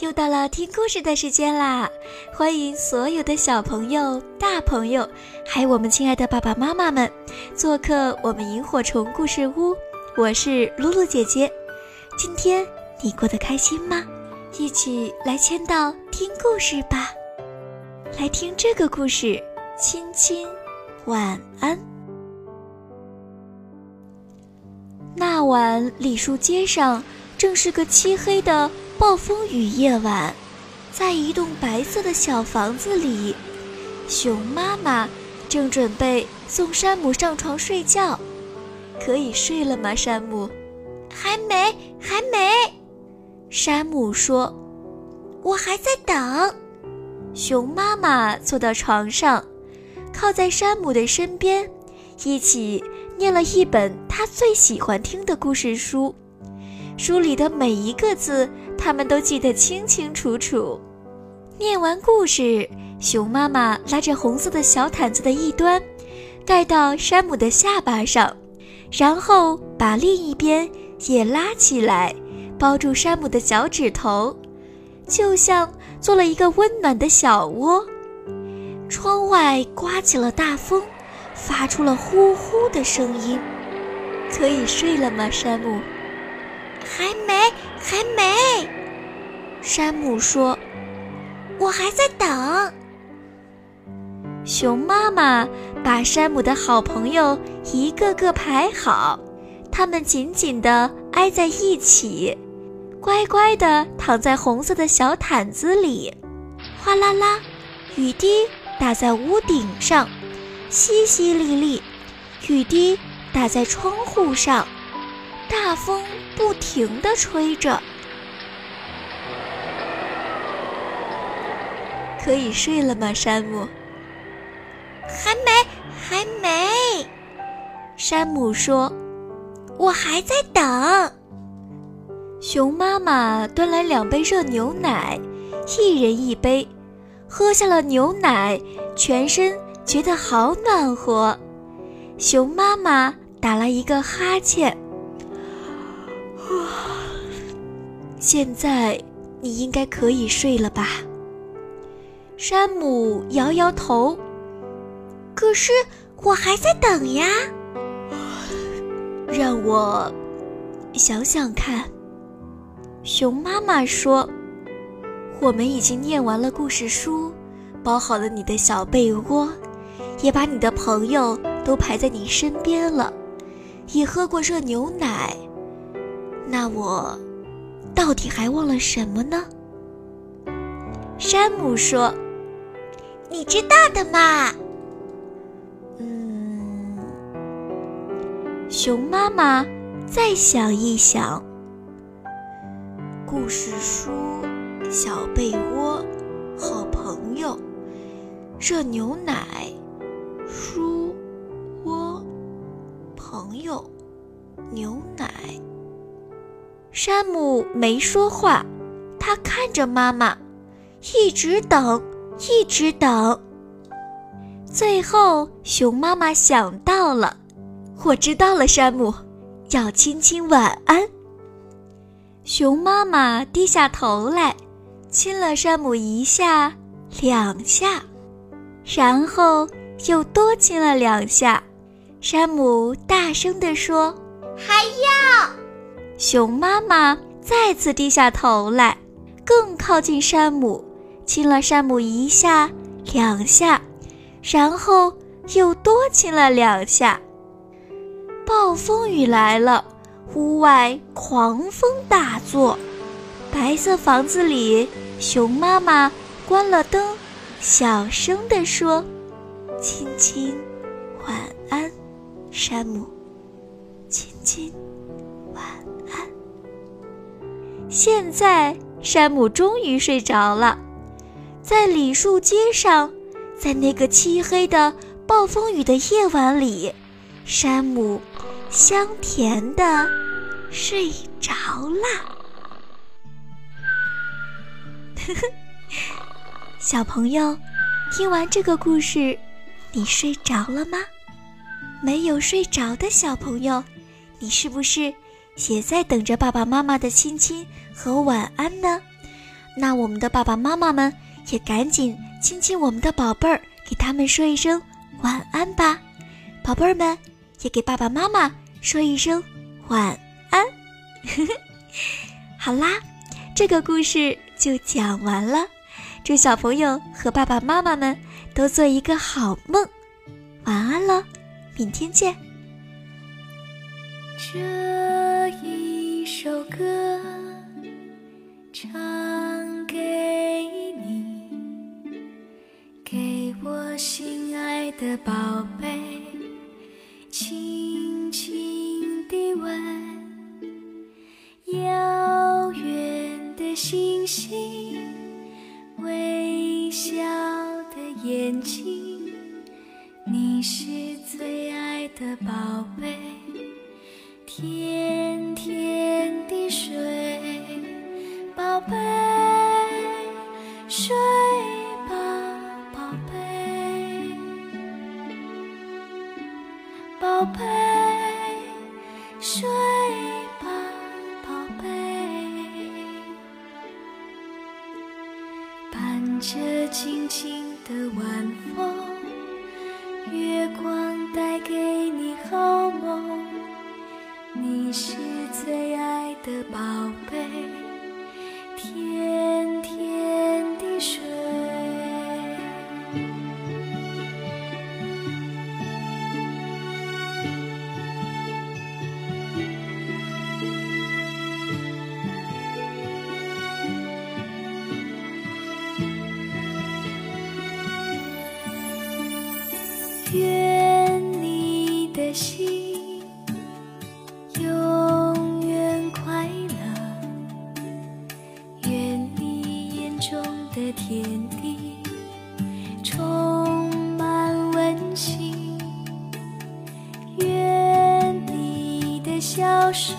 又到了听故事的时间啦！欢迎所有的小朋友、大朋友，还有我们亲爱的爸爸妈妈们，做客我们萤火虫故事屋。我是露露姐姐，今天你过得开心吗？一起来签到听故事吧！来听这个故事，亲亲晚安。那晚李树街上正是个漆黑的。暴风雨夜晚，在一栋白色的小房子里，熊妈妈正准备送山姆上床睡觉。可以睡了吗，山姆？还没，还没。山姆说：“我还在等。”熊妈妈坐到床上，靠在山姆的身边，一起念了一本他最喜欢听的故事书。书里的每一个字。他们都记得清清楚楚。念完故事，熊妈妈拉着红色的小毯子的一端，盖到山姆的下巴上，然后把另一边也拉起来，包住山姆的脚趾头，就像做了一个温暖的小窝。窗外刮起了大风，发出了呼呼的声音。可以睡了吗，山姆？还没，还没。山姆说：“我还在等。”熊妈妈把山姆的好朋友一个个排好，他们紧紧地挨在一起，乖乖地躺在红色的小毯子里。哗啦啦，雨滴打在屋顶上，淅淅沥沥，雨滴打在窗户上，大风不停地吹着。可以睡了吗，山姆？还没，还没。山姆说：“我还在等。”熊妈妈端来两杯热牛奶，一人一杯。喝下了牛奶，全身觉得好暖和。熊妈妈打了一个哈欠。现在你应该可以睡了吧？山姆摇摇头，可是我还在等呀。让我想想看。熊妈妈说：“我们已经念完了故事书，包好了你的小被窝，也把你的朋友都排在你身边了，也喝过热牛奶。那我到底还忘了什么呢？”山姆说。你知道的嘛。嗯，熊妈妈再想一想。故事书、小被窝、好朋友、热牛奶、书窝、朋友、牛奶。山姆没说话，他看着妈妈，一直等。一直等，最后熊妈妈想到了，我知道了，山姆，要亲亲晚安。熊妈妈低下头来，亲了山姆一下、两下，然后又多亲了两下。山姆大声地说：“还要。”熊妈妈再次低下头来，更靠近山姆。亲了山姆一下、两下，然后又多亲了两下。暴风雨来了，屋外狂风大作。白色房子里，熊妈妈关了灯，小声地说：“亲亲，晚安，山姆。亲亲，现在，山姆终于睡着了。在李树街上，在那个漆黑的暴风雨的夜晚里，山姆香甜的睡着了。呵呵，小朋友，听完这个故事，你睡着了吗？没有睡着的小朋友，你是不是也在等着爸爸妈妈的亲亲和晚安呢？那我们的爸爸妈妈们也赶紧亲亲我们的宝贝儿，给他们说一声晚安吧。宝贝儿们也给爸爸妈妈说一声晚安。好啦，这个故事就讲完了。祝小朋友和爸爸妈妈们都做一个好梦，晚安了，明天见。这首歌唱给你，给我心爱的宝贝，轻轻地吻，遥远的星星，微笑的眼睛，你是最爱的宝贝。天宝贝，睡吧，宝贝，伴着轻轻的晚风，月光带给你好梦。你是最爱的宝贝，天心。永远快乐，愿你眼中的。天地充满温馨，愿你的笑声